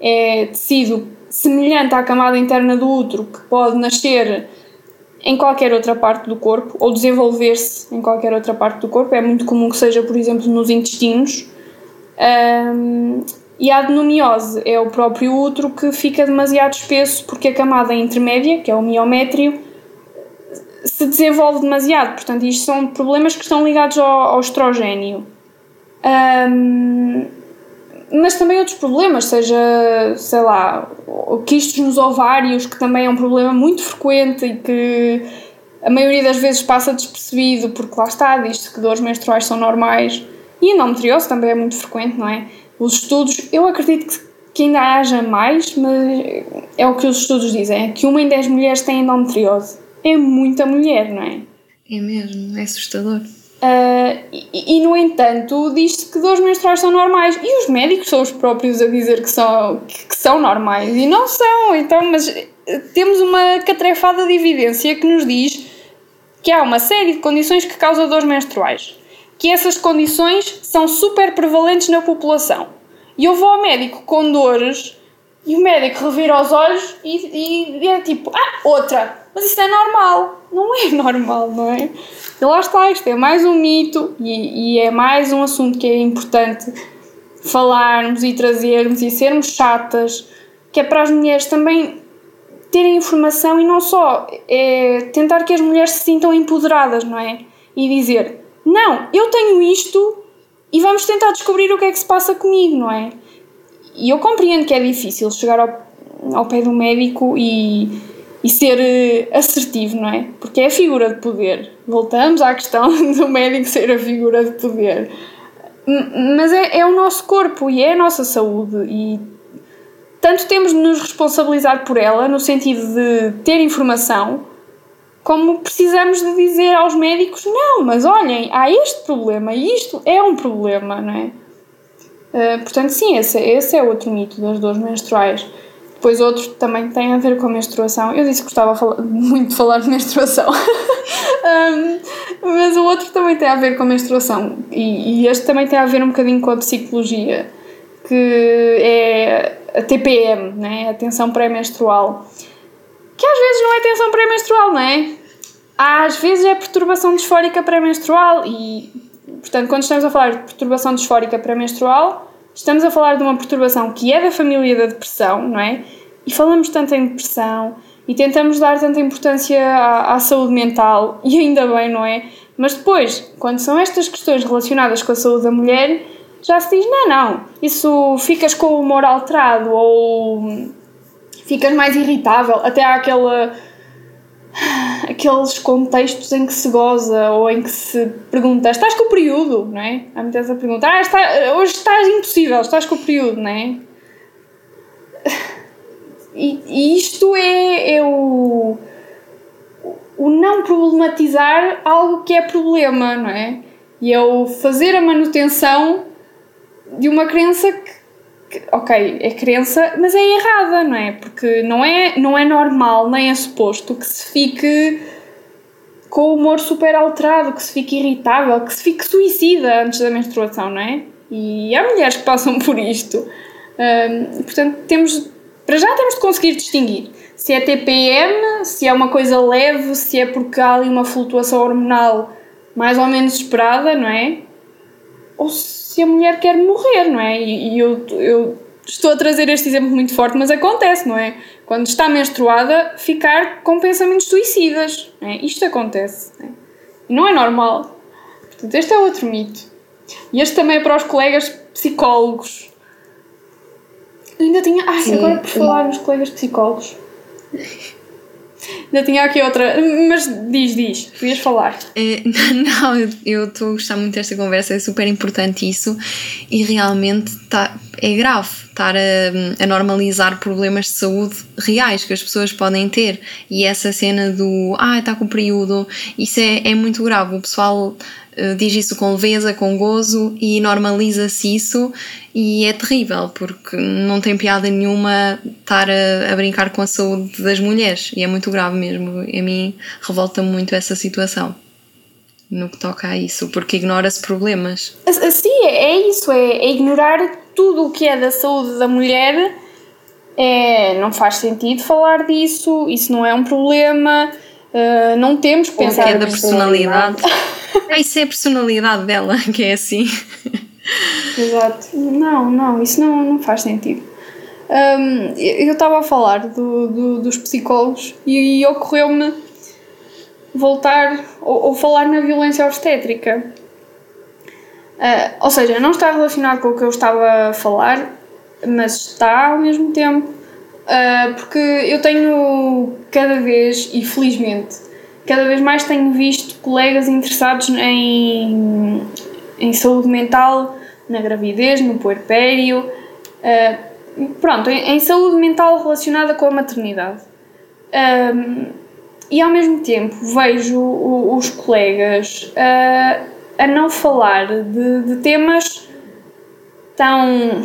é tecido semelhante à camada interna do útero que pode nascer em qualquer outra parte do corpo ou desenvolver-se em qualquer outra parte do corpo. É muito comum que seja, por exemplo, nos intestinos um, E a adenomiose é o próprio útero que fica demasiado espesso porque a camada intermédia, que é o miométrio, se desenvolve demasiado. Portanto, isto são problemas que estão ligados ao, ao estrogênio. Um, mas também outros problemas, seja, sei lá, quistos nos ovários, que também é um problema muito frequente e que a maioria das vezes passa despercebido, porque lá está, diz que dores menstruais são normais. E a endometriose também é muito frequente, não é? Os estudos, eu acredito que, que ainda haja mais, mas é o que os estudos dizem, é que uma em dez mulheres tem endometriose. É muita mulher, não é? É mesmo, é assustador. Uh, e, e, no entanto, diz-se que dores menstruais são normais e os médicos são os próprios a dizer que são, que, que são normais e não são. Então, mas eh, temos uma catrefada de evidência que nos diz que há uma série de condições que causam dores menstruais, que essas condições são super prevalentes na população. E eu vou ao médico com dores e o médico revira os olhos e, e é tipo, ah, outra. Mas isso é normal. Não é normal, não é? E lá está, isto é mais um mito e, e é mais um assunto que é importante falarmos e trazermos e sermos chatas, que é para as mulheres também terem informação e não só é tentar que as mulheres se sintam empoderadas, não é? E dizer, não, eu tenho isto e vamos tentar descobrir o que é que se passa comigo, não é? E eu compreendo que é difícil chegar ao, ao pé do médico e, e ser eh, assertivo, não é? Porque é a figura de poder. Voltamos à questão do médico ser a figura de poder. Mas é, é o nosso corpo e é a nossa saúde e tanto temos de nos responsabilizar por ela, no sentido de ter informação, como precisamos de dizer aos médicos: não, mas olhem, há este problema e isto é um problema, não é? Uh, portanto, sim, esse, esse é outro mito das dores menstruais. Depois outro também tem a ver com a menstruação. Eu disse que gostava muito de falar de menstruação. um, mas o outro também tem a ver com a menstruação. E, e, este também tem a ver um bocadinho com a psicologia, que é a TPM, né? a tensão pré-menstrual. Que às vezes não é tensão pré-menstrual, não é? Às vezes é perturbação disfórica pré-menstrual e, portanto, quando estamos a falar de perturbação disfórica pré-menstrual, estamos a falar de uma perturbação que é da família da depressão, não é? E falamos tanto em depressão e tentamos dar tanta importância à, à saúde mental, e ainda bem, não é? Mas depois, quando são estas questões relacionadas com a saúde da mulher, já se diz: não, não, isso ficas com o humor alterado ou ficas mais irritável. Até há aquela, aqueles contextos em que se goza ou em que se pergunta: estás com o período? Não é? Há muita essa pergunta: ah, está, hoje estás impossível, estás com o período, não é? E, e isto é, é o, o não problematizar algo que é problema, não é? E é o fazer a manutenção de uma crença que, que, ok, é crença, mas é errada, não é? Porque não é, não é normal, nem é suposto que se fique com o humor super alterado, que se fique irritável, que se fique suicida antes da menstruação, não é? E há mulheres que passam por isto. Um, portanto, temos, para já temos de conseguir distinguir se é TPM, se é uma coisa leve, se é porque há ali uma flutuação hormonal mais ou menos esperada, não é? Ou se a mulher quer morrer, não é? E, e eu, eu estou a trazer este exemplo muito forte, mas acontece, não é? Quando está menstruada, ficar com pensamentos suicidas. Não é? Isto acontece. Não é? E não é normal. Portanto, este é outro mito. E este também é para os colegas psicólogos. Eu ainda tinha. Ai, Sim. agora por falar nos colegas psicólogos. Ainda tinha aqui outra, mas diz, diz, podias falar. É, não, eu estou a gostar muito desta conversa, é super importante isso e realmente tá, é grave estar a, a, normalizar problemas de saúde reais que as pessoas podem ter e essa cena do ah, está com período, isso é, é muito grave. O pessoal diz isso com leveza, com gozo e normaliza-se isso e é terrível porque não tem piada nenhuma estar a, a, brincar com a saúde das mulheres e é muito grave mesmo. A mim revolta muito essa situação no que toca a isso, porque ignora-se problemas. Sim, é isso, é, é ignorar tudo o que é da saúde da mulher. É, não faz sentido falar disso, isso não é um problema, uh, não temos que pensar. O que é da personalidade. ah, isso é a personalidade dela, que é assim. Exato. Não, não, isso não, não faz sentido. Um, eu estava a falar do, do, dos psicólogos e, e ocorreu-me voltar ou, ou, falar na violência obstétrica. Uh, ou seja, não está relacionado com o que eu estava a falar, mas está ao mesmo tempo, uh, porque eu tenho cada vez, e felizmente, cada vez mais tenho visto colegas interessados em, em saúde mental, na gravidez, no puerpério, uh, pronto, em, em, saúde mental relacionada com a maternidade. Um, e ao mesmo tempo vejo os colegas uh, a não falar de, de temas tão,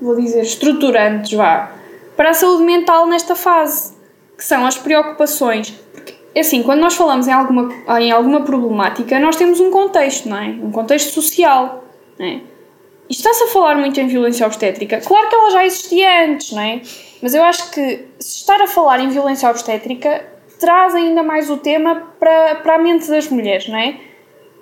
vou dizer, estruturantes, vá, para a saúde mental nesta fase, que são as preocupações. É assim, quando nós falamos em alguma, em alguma problemática, nós temos um contexto, não é? Um contexto social, não é? E está-se a falar muito em violência obstétrica. Claro que ela já existia antes, não é? Mas eu acho que se estar a falar em violência obstétrica traz ainda mais o tema para, para a mente das mulheres, não é?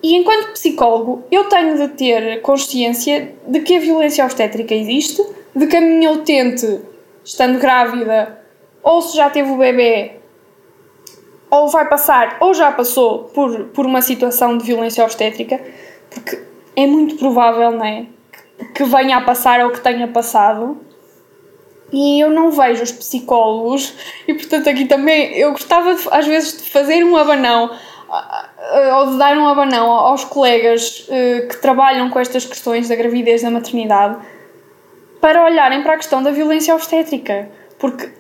E enquanto psicólogo, eu tenho de ter consciência de que a violência obstétrica existe, de que a minha utente, estando grávida, ou se já teve o bebê, ou vai passar, ou já passou por, por uma situação de violência obstétrica, porque é muito provável, não é? Que venha a passar ou que tenha passado e eu não vejo os psicólogos e portanto aqui também eu gostava de, às vezes de fazer um abanão ou de dar um abanão aos colegas eh, que trabalham com estas questões da gravidez da maternidade para olharem para a questão da violência obstétrica porque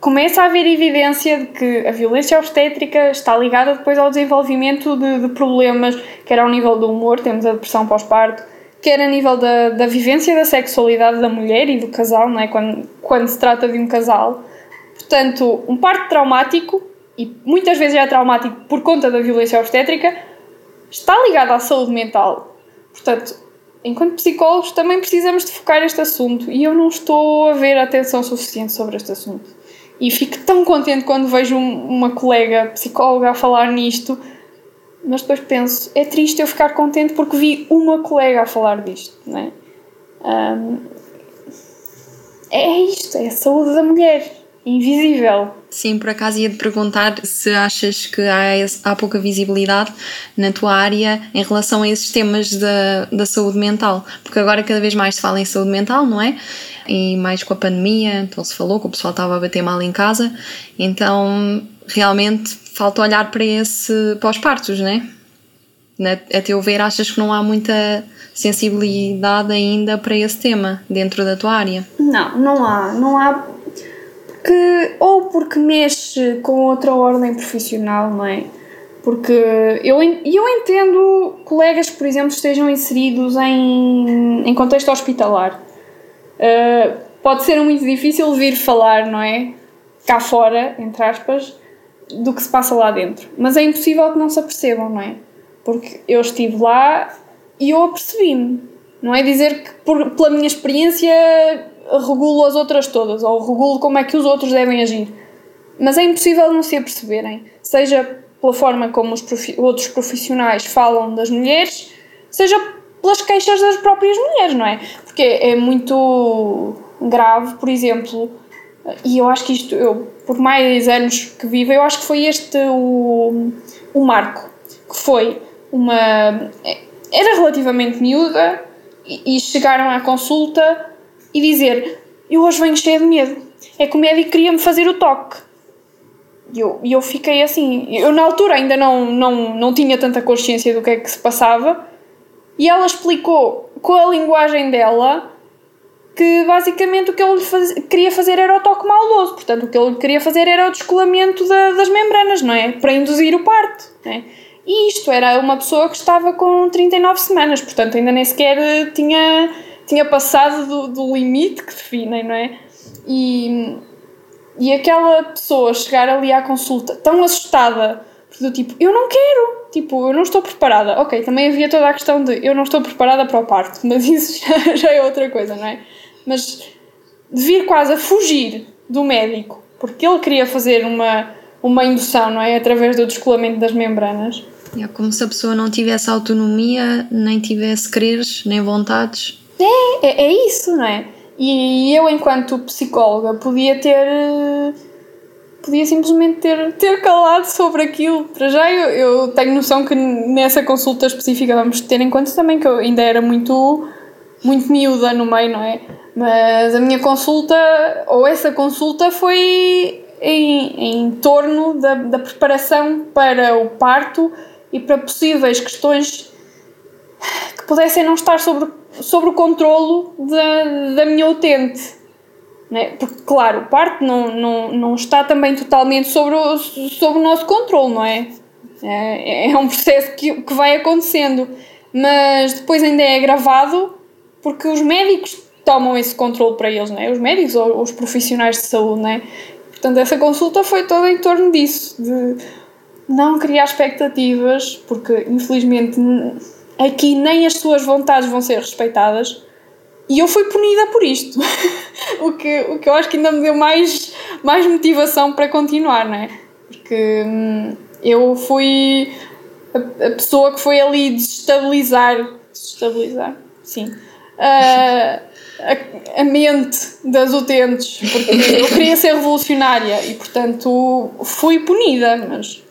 começa a haver evidência de que a violência obstétrica está ligada depois ao desenvolvimento de, de problemas quer ao nível do humor, temos a depressão pós-parto quer a nível da, da vivência da sexualidade da mulher e do casal, não é? quando, quando se trata de um casal. Portanto, um parto traumático, e muitas vezes é traumático por conta da violência obstétrica, está ligado à saúde mental. Portanto, enquanto psicólogos também precisamos de focar este assunto e eu não estou a ver atenção suficiente sobre este assunto. E fico tão contente quando vejo uma colega psicóloga a falar nisto, mas depois penso, é triste eu ficar contente porque vi uma colega a falar disto, não é? Um, é isto, é a saúde da mulher, invisível. Sim, por acaso ia te perguntar se achas que há, há pouca visibilidade na tua área em relação a esses temas da, da saúde mental, porque agora cada vez mais se fala em saúde mental, não é? E mais com a pandemia, então se falou que o pessoal estava a bater mal em casa, então realmente falta olhar para esse pós-partos, né? A teu ver, achas que não há muita sensibilidade ainda para esse tema dentro da tua área? Não, não há. Não há porque, ou porque mexe com outra ordem profissional, não é? Porque eu, eu entendo colegas que, por exemplo, estejam inseridos em, em contexto hospitalar. Uh, pode ser muito difícil vir falar, não é? Cá fora, entre aspas, do que se passa lá dentro. Mas é impossível que não se apercebam, não é? Porque eu estive lá e eu apercebi-me. Não é dizer que, por, pela minha experiência, regulo as outras todas ou regulo como é que os outros devem agir. Mas é impossível não se aperceberem. Seja pela forma como os profi outros profissionais falam das mulheres, seja pelas queixas das próprias mulheres, não é? Porque é muito grave, por exemplo, e eu acho que isto, eu, por mais anos que vivo, eu acho que foi este o, o marco, que foi uma. Era relativamente miúda e, e chegaram à consulta e dizer: Eu hoje venho cheia de medo. É que o médico queria-me fazer o toque. E eu, eu fiquei assim. Eu, na altura, ainda não, não, não tinha tanta consciência do que é que se passava. E ela explicou com a linguagem dela que basicamente o que ele faz, queria fazer era o toque maldoso, portanto o que ele queria fazer era o descolamento da, das membranas, não é? Para induzir o parto, é? E isto era uma pessoa que estava com 39 semanas, portanto ainda nem sequer tinha, tinha passado do, do limite que definem, não é? E, e aquela pessoa chegar ali à consulta tão assustada, do tipo, eu não quero, tipo, eu não estou preparada. Ok, também havia toda a questão de eu não estou preparada para o parto, mas isso já, já é outra coisa, não é? mas de vir quase a fugir do médico, porque ele queria fazer uma, uma indução, não é? Através do descolamento das membranas. É como se a pessoa não tivesse autonomia, nem tivesse quereres, nem vontades. É, é, é isso, não é? E eu, enquanto psicóloga, podia ter. podia simplesmente ter, ter calado sobre aquilo. Para já, eu, eu tenho noção que nessa consulta específica vamos ter em conta também que eu ainda era muito, muito miúda no meio, não é? Mas a minha consulta, ou essa consulta, foi em, em torno da, da preparação para o parto e para possíveis questões que pudessem não estar sobre, sobre o controlo da, da minha utente. Né? Porque, claro, o parto não, não, não está também totalmente sobre o, sobre o nosso controle, não é? É, é um processo que, que vai acontecendo, mas depois ainda é gravado porque os médicos tomam esse controle para eles, não é? Os médicos ou os profissionais de saúde, não é? Portanto, essa consulta foi toda em torno disso, de não criar expectativas, porque infelizmente aqui nem as suas vontades vão ser respeitadas. E eu fui punida por isto. o, que, o que eu acho que ainda me deu mais, mais motivação para continuar, não é? Porque hum, eu fui a, a, pessoa que foi ali desestabilizar. Desestabilizar? Sim. Uh, a, a, mente das utentes, porque eu queria ser revolucionária e, portanto, fui punida, mas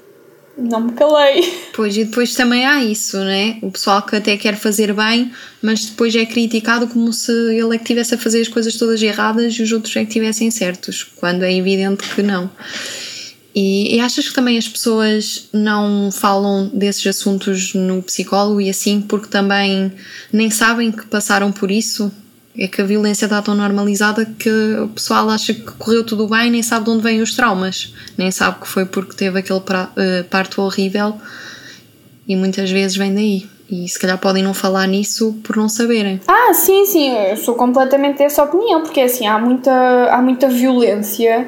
não me calei. Pois, e depois também há isso, né? O pessoal que até quer fazer bem, mas depois é criticado como se ele é que estivesse a fazer as coisas todas erradas e os outros é que estivessem certos, quando é evidente que não. E, e, achas que também as pessoas não falam desses assuntos no psicólogo e assim porque também nem sabem que passaram por isso? É que a violência está tão normalizada que o pessoal acha que correu tudo bem, nem sabe de onde vêm os traumas, nem sabe que foi porque teve aquele eh, parto horrível e muitas vezes vem daí. E se calhar podem não falar nisso por não saberem. Ah, sim, sim, eu sou completamente dessa opinião, porque assim, há muita, há muita violência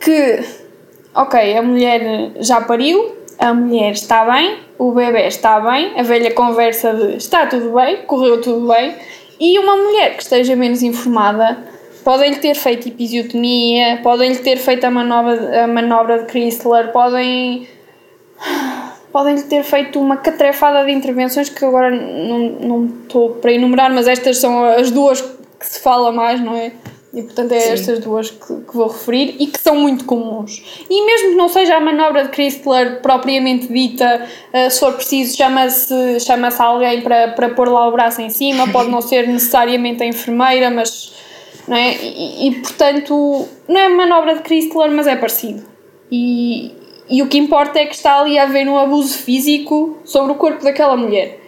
que, ok, a mulher já pariu, a mulher está bem, o bebê está bem, a velha conversa de está tudo bem, correu tudo bem, e uma mulher que esteja menos informada podem-lhe ter feito episiotomia, podem-lhe ter feito a manobra, a manobra de Chrysler, podem podem-lhe ter feito uma catrefada de intervenções que agora não estou para enumerar, mas estas são as duas que se fala mais, não é? E portanto é Sim. estas duas que, que, vou referir e que são muito comuns. E mesmo que não seja a manobra de Chrysler propriamente dita, uh, se for preciso, chama-se chama alguém para, para pôr lá o braço em cima, pode não ser necessariamente a enfermeira, mas. Não é? E, e portanto, não é manobra de Chrysler, mas é parecido. E, e o que importa é que está ali a haver um abuso físico sobre o corpo daquela mulher.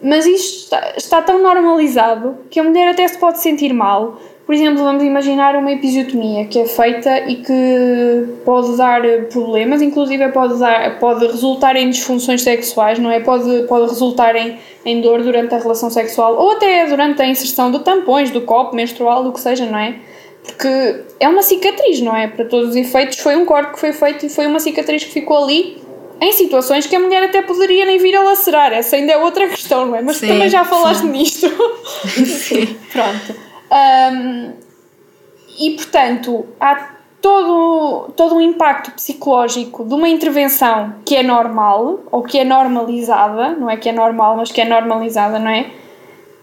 Mas isto está, está tão normalizado que a mulher até se pode sentir mal por exemplo, vamos imaginar uma episiotomia que é feita e que pode dar problemas, inclusive pode, dar, pode resultar em disfunções sexuais, não é? Pode, pode resultar em, em dor durante a relação sexual ou até durante a inserção de tampões, do copo menstrual, do que seja, não é? Porque é uma cicatriz, não é? Para todos os efeitos, foi um corte que foi feito e foi uma cicatriz que ficou ali em situações que a mulher até poderia nem vir a lacerar. Essa ainda é outra questão, não é? Mas sim, também já falaste sim. nisto. Sim. Pronto. Um, e portanto, há todo, todo um impacto psicológico de uma intervenção que é normal ou que é normalizada, não é que é normal, mas que é normalizada, não é?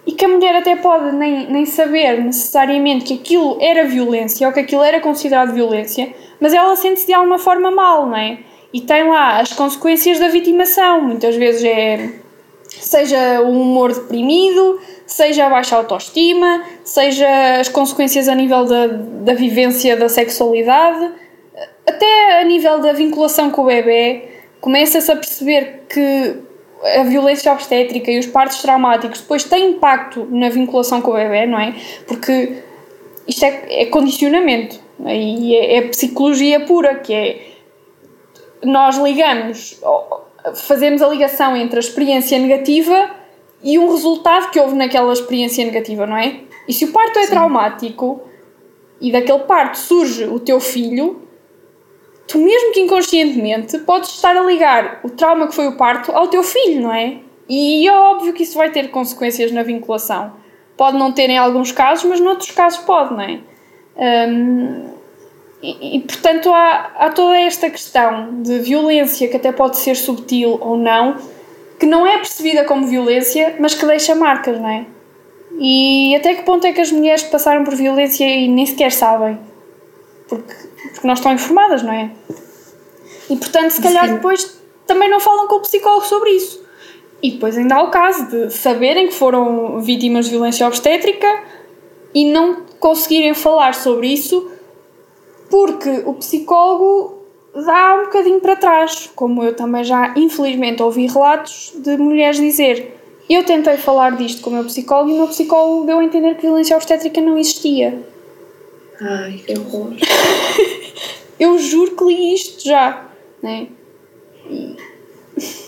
E que a mulher até pode nem, nem saber necessariamente que aquilo era violência ou que aquilo era considerado violência, mas ela sente-se de alguma forma mal, não é? E tem lá as consequências da vitimação, muitas vezes é seja o humor deprimido, seja a baixa autoestima, seja as consequências a nível da, da vivência da sexualidade, até a nível da vinculação com o bebê, começa-se a perceber que a violência obstétrica e os partos traumáticos depois têm impacto na vinculação com o bebê, não é? Porque isto é, é condicionamento é? e é, é psicologia pura, que é nós ligamos, fazemos a ligação entre a experiência negativa e um resultado que houve naquela experiência negativa, não é? E se o parto é Sim. traumático e daquele parto surge o teu filho, tu mesmo que inconscientemente podes estar a ligar o trauma que foi o parto ao teu filho, não é? E é óbvio que isso vai ter consequências na vinculação. Pode não ter em alguns casos, mas noutros casos pode, não é? Um, e, e, portanto há, há toda esta questão de violência que até pode ser subtil ou não, que não é percebida como violência, mas que deixa marcas, não é? E até que ponto é que as mulheres passaram por violência e nem sequer sabem? Porque, porque não estão informadas, não é? E portanto, se calhar depois também não falam com o psicólogo sobre isso. E depois ainda há o caso de saberem que foram vítimas de violência obstétrica e não conseguirem falar sobre isso porque o psicólogo dá um bocadinho para trás, como eu também já infelizmente ouvi relatos de mulheres dizer eu tentei falar disto com o meu psicólogo e o meu psicólogo deu a entender que violência obstétrica não existia. Ai, que horror. eu juro que li isto já, né? E...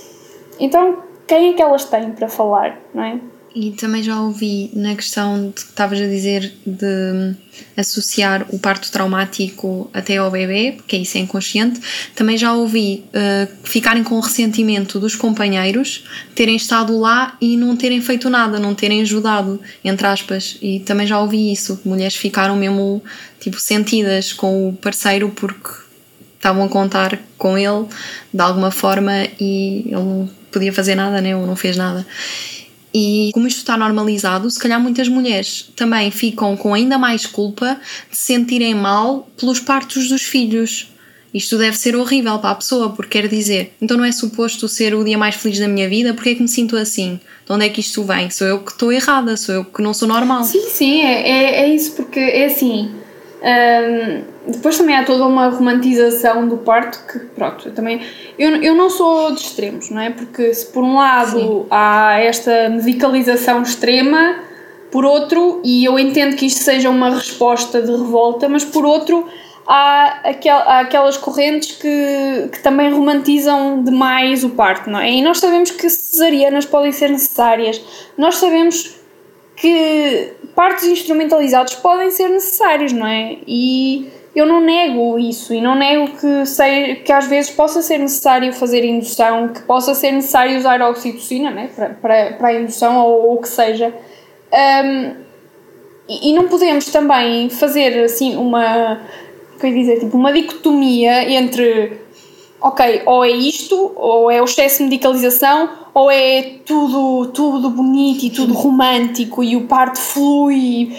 Então, quem é que elas têm para falar, não é? E também já ouvi na questão de que estavas a dizer de associar o parto traumático até ao bebê, porque isso é inconsciente. Também já ouvi uh, ficarem com o ressentimento dos companheiros terem estado lá e não terem feito nada, não terem ajudado, entre aspas. E também já ouvi isso. Mulheres ficaram mesmo tipo sentidas com o parceiro porque estavam a contar com ele de alguma forma e ele não podia fazer nada, né? ou não fez nada. E como isto está normalizado, se calhar muitas mulheres também ficam com ainda mais culpa de se sentirem mal pelos partos dos filhos. Isto deve ser horrível para a pessoa, porque quer dizer, então não é suposto ser o dia mais feliz da minha vida, porque é que me sinto assim? De onde é que isto vem? Sou eu que estou errada, sou eu que não sou normal. Sim, sim, é, é, é isso, porque é assim. Um, depois também há toda uma romantização do parto que, pronto, eu também. Eu, eu não sou de extremos, não é? Porque se por um lado Sim. há esta medicalização extrema, por outro, e eu entendo que isto seja uma resposta de revolta, mas por outro há, aquel, há aquelas correntes que, que também romantizam demais o parto, não é? E nós sabemos que cesarianas podem ser necessárias, nós sabemos que partos instrumentalizados podem ser necessários, não é? E eu não nego isso e não nego que, sei, que às vezes possa ser necessário fazer indução, que possa ser necessário usar oxitocina né, para, para, para a indução ou o que seja. Um, e, e, não podemos também fazer assim uma, quer dizer, tipo, uma dicotomia entre ok, ou é isto, ou é o excesso de medicalização, ou é tudo, tudo bonito e tudo romântico e o parto flui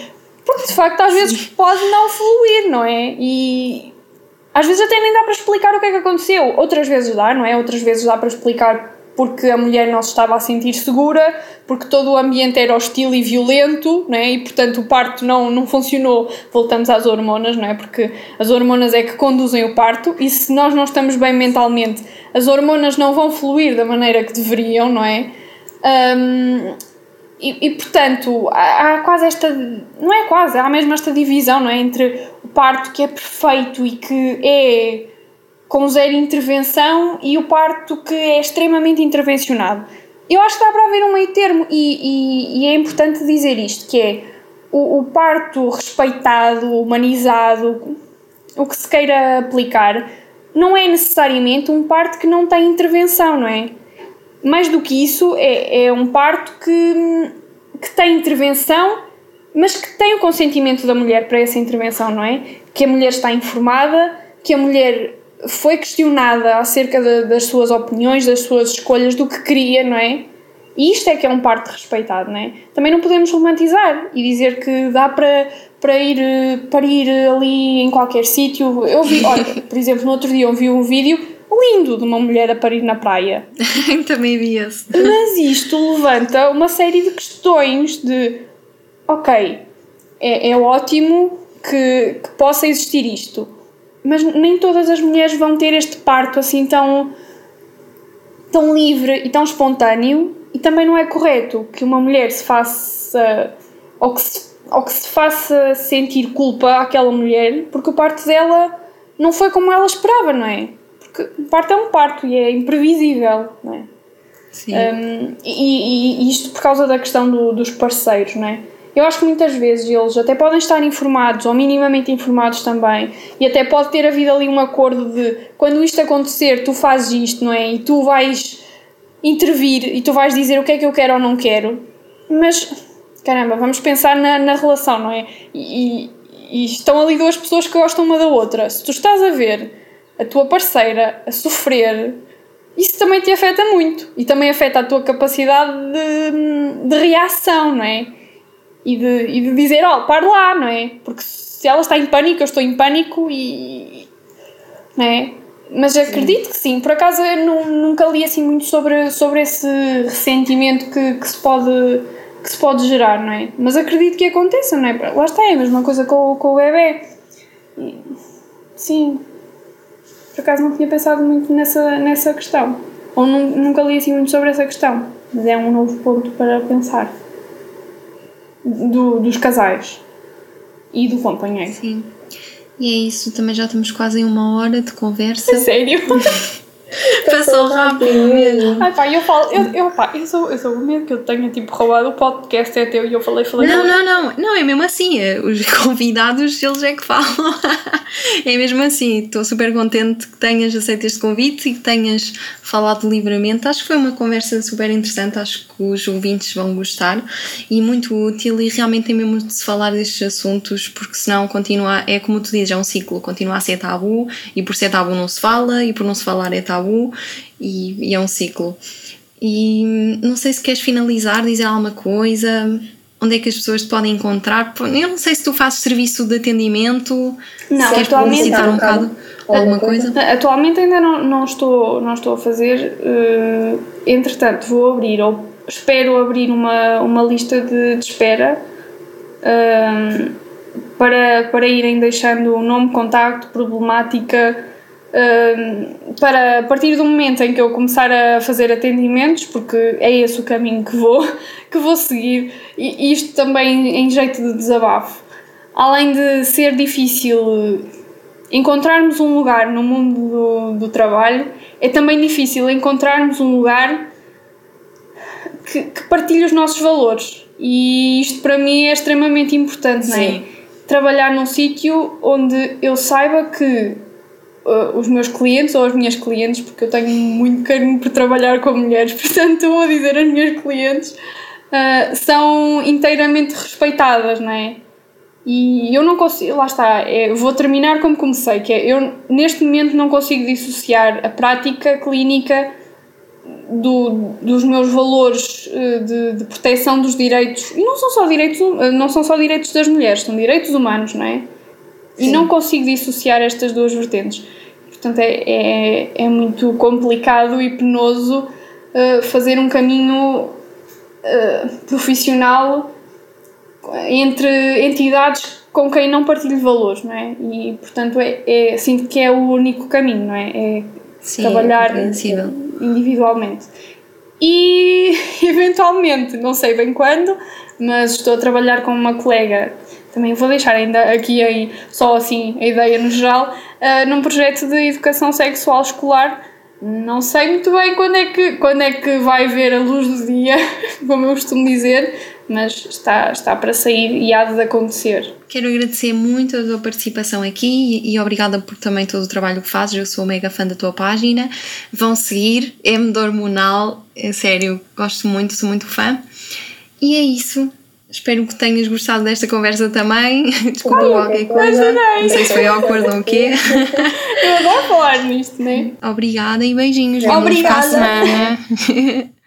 porque de facto às vezes pode não fluir, não é? E às vezes até nem dá para explicar o que é que aconteceu. Outras vezes dá, não é? Outras vezes dá para explicar porque a mulher não se estava a sentir segura, porque todo o ambiente era hostil e violento, não é? E portanto o parto não, não funcionou. Voltamos às hormonas, não é? Porque as hormonas é que conduzem o parto e se nós não estamos bem mentalmente, as hormonas não vão fluir da maneira que deveriam, não é? Um, e, e, portanto, há, há, quase esta. Não é quase, há mesmo esta divisão não é? entre o parto que é perfeito e que é com zero intervenção e o parto que é extremamente intervencionado. Eu acho que dá para haver um meio termo e, e, e é importante dizer isto: que é o, o parto respeitado, humanizado, o que se queira aplicar, não é necessariamente um parto que não tem intervenção, não é? mais do que isso, é, é um parto que, que tem intervenção, mas que tem o consentimento da mulher para essa intervenção, não é? Que a mulher está informada, que a mulher foi questionada acerca de, das suas opiniões, das suas escolhas, do que queria, não é? E isto é que é um parto respeitado, não é? Também não podemos romantizar e dizer que dá para, para, ir, para ir ali em qualquer sítio. Eu vi, olha, por exemplo, no outro dia eu vi um vídeo lindo de uma mulher a parir na praia. Também vi esse. Mas isto levanta uma série de questões de ok, é, é ótimo que, que possa existir isto, mas nem todas as mulheres vão ter este parto assim tão, tão livre e tão espontâneo e também não é correto que uma mulher se faça ou que se, ou que se faça sentir culpa àquela mulher porque o parto dela não foi como ela esperava, não é? porque parto é um parto e é imprevisível, não é? Sim. Um, e, e, isto por causa da questão do, dos parceiros, não é? Eu acho que muitas vezes eles até podem estar informados ou minimamente informados também, e até pode ter havido ali um acordo de quando isto acontecer, tu fazes isto, não é? E tu vais intervir e tu vais dizer o que é que eu quero ou não quero, mas caramba, vamos pensar na, na relação, não é? E, e estão ali duas pessoas que gostam uma da outra. Se tu estás a ver a tua parceira a sofrer, isso também te afeta muito e também afeta a tua capacidade de, de reação, não é? E de, e de dizer, ó, oh, para lá, não é? Porque se ela está em pânico, eu estou em pânico e. não é? Mas acredito sim. que sim, por acaso eu nunca li assim muito sobre, sobre esse ressentimento que, que, se pode, que se pode gerar, não é? Mas acredito que aconteça, não é? Lá está, é a mesma coisa com, com o bebê. Sim, por acaso não tinha pensado muito nessa, nessa questão. Ou nunca li assim muito sobre essa questão. Mas é um novo ponto para pensar. Do, dos casais e do companheiro. Sim. E é isso, também já estamos quase em uma hora de conversa. sério? Passou rápido mesmo. Ai pá, eu falo, eu, eu, pá, eu sou o medo que eu tenha tipo roubado o podcast é teu e eu falei, falei. Não, não, não, não, é mesmo assim. É, os convidados, eles é que falam. é mesmo assim. Estou super contente que tenhas aceito este convite e que tenhas falado livremente. Acho que foi uma conversa super interessante, acho que os ouvintes vão gostar e muito útil e realmente tem mesmo de se falar destes assuntos porque senão continua, é como tu dizes, é um ciclo, continua a ser tabu e por ser tabu não se fala e por não se falar é tabu tabu e, e é um ciclo. E não sei se queres finalizar, dizer alguma coisa, onde é que as pessoas te podem encontrar? Eu não sei se tu fazes serviço de atendimento, não, se queres publicitar um bocado alguma coisa. Atualmente ainda não, não, estou, não estou a fazer, uh, entretanto vou abrir, ou espero abrir uma, uma lista de, de espera uh, para, para irem deixando o nome, contacto, problemática para a partir do momento em que eu começar a fazer atendimentos, porque é esse o caminho que vou, que vou seguir, e isto também em jeito de desabafo. Além de ser difícil encontrarmos um lugar no mundo do, do trabalho, é também difícil encontrarmos um lugar que, que partilhe os nossos valores. E isto para mim é extremamente importante, Sim. não é? Trabalhar num sítio onde eu saiba que uh, os meus clientes ou as minhas clientes, porque eu tenho muito carinho por trabalhar com mulheres, portanto vou dizer as minhas clientes, uh, são inteiramente respeitadas, não é? E eu não consigo, lá está, é, vou terminar como comecei, que é, eu neste momento não consigo dissociar a prática clínica do, dos meus valores uh, de, de proteção dos direitos, e não são só direitos, não são só direitos das mulheres, são direitos humanos, não é? E Sim. não consigo dissociar estas duas vertentes. Portanto, é, é, é muito complicado e penoso uh, fazer um caminho uh, profissional entre entidades com quem não partilho valores, não é? E, portanto, é, é, sinto que é o único caminho, não é? É Sim, trabalhar individualmente. E, eventualmente, não sei bem quando, mas estou a trabalhar com uma colega também vou deixar ainda aqui aí, só assim a ideia no geral, uh, num projeto de educação sexual escolar. Não sei muito bem quando é que, quando é que vai ver a luz do dia, como eu costumo dizer, mas está, está para sair e há de acontecer. Quero agradecer muito a tua participação aqui e, e obrigada por também todo o trabalho que fazes. Eu sou mega fã da tua página. Vão seguir, M de Hormonal, é sério, gosto muito, sou muito fã. E é isso. Espero que tenhas gostado desta conversa também. Desculpa qualquer coisa. Não sei se foi awkward ou o quê. Eu adoro falar nisto, né? Obrigada e beijinhos. Obrigada. Para a semana.